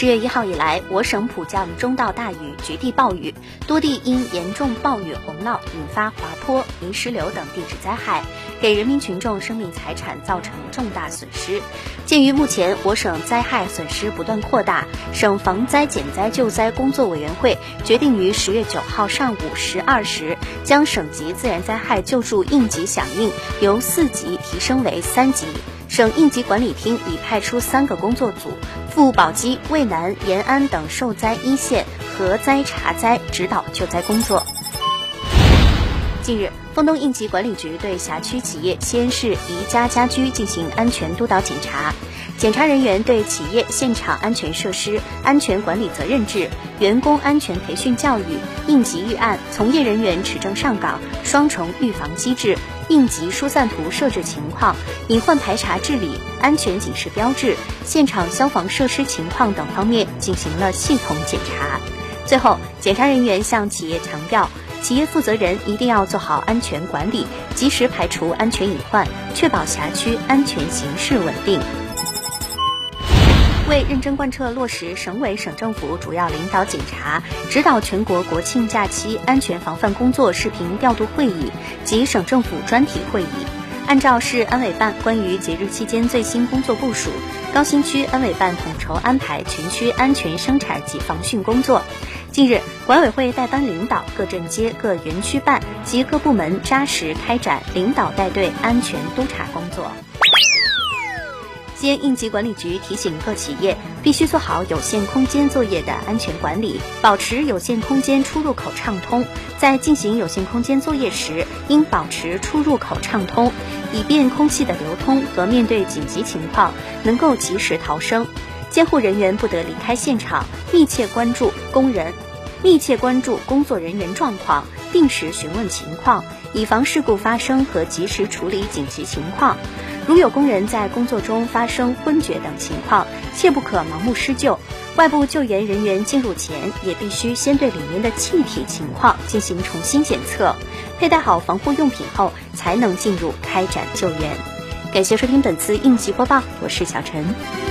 十月一号以来，我省普降中到大雨，局地暴雨，多地因严重暴雨洪涝引发滑坡、泥石流等地质灾害，给人民群众生命财产造成重大损失。鉴于目前我省灾害损失不断扩大，省防灾减灾救灾工作委员会决定于十月九号上午十二时，将省级自然灾害救助应急响应由四级提升为三级。省应急管理厅已派出三个工作组，赴宝鸡、渭南、延安等受灾一线核灾查灾、指导救灾工作。近日，丰东应急管理局对辖区企业西安市宜家家居进行安全督导检查。检查人员对企业现场安全设施、安全管理责任制、员工安全培训教育、应急预案、从业人员持证上岗、双重预防机制、应急疏散图设置情况、隐患排查治理、安全警示标志、现场消防设施情况等方面进行了系统检查。最后，检查人员向企业强调，企业负责人一定要做好安全管理，及时排除安全隐患，确保辖区安全形势稳定。为认真贯彻落实省委省政府主要领导检查、指导全国国庆假期安全防范工作视频调度会议及省政府专题会议，按照市安委办关于节日期间最新工作部署，高新区安委办统筹安排全区安全生产及防汛工作。近日，管委会带班领导各镇街、各园区办及各部门扎实开展领导带队安全督查工作。西安应急管理局提醒各企业，必须做好有限空间作业的安全管理，保持有限空间出入口畅通。在进行有限空间作业时，应保持出入口畅通，以便空气的流通和面对紧急情况能够及时逃生。监护人员不得离开现场，密切关注工人，密切关注工作人员状况，定时询问情况，以防事故发生和及时处理紧急情况。如有工人在工作中发生昏厥等情况，切不可盲目施救。外部救援人员进入前，也必须先对里面的气体情况进行重新检测。佩戴好防护用品后，才能进入开展救援。感谢收听本次应急播报，我是小陈。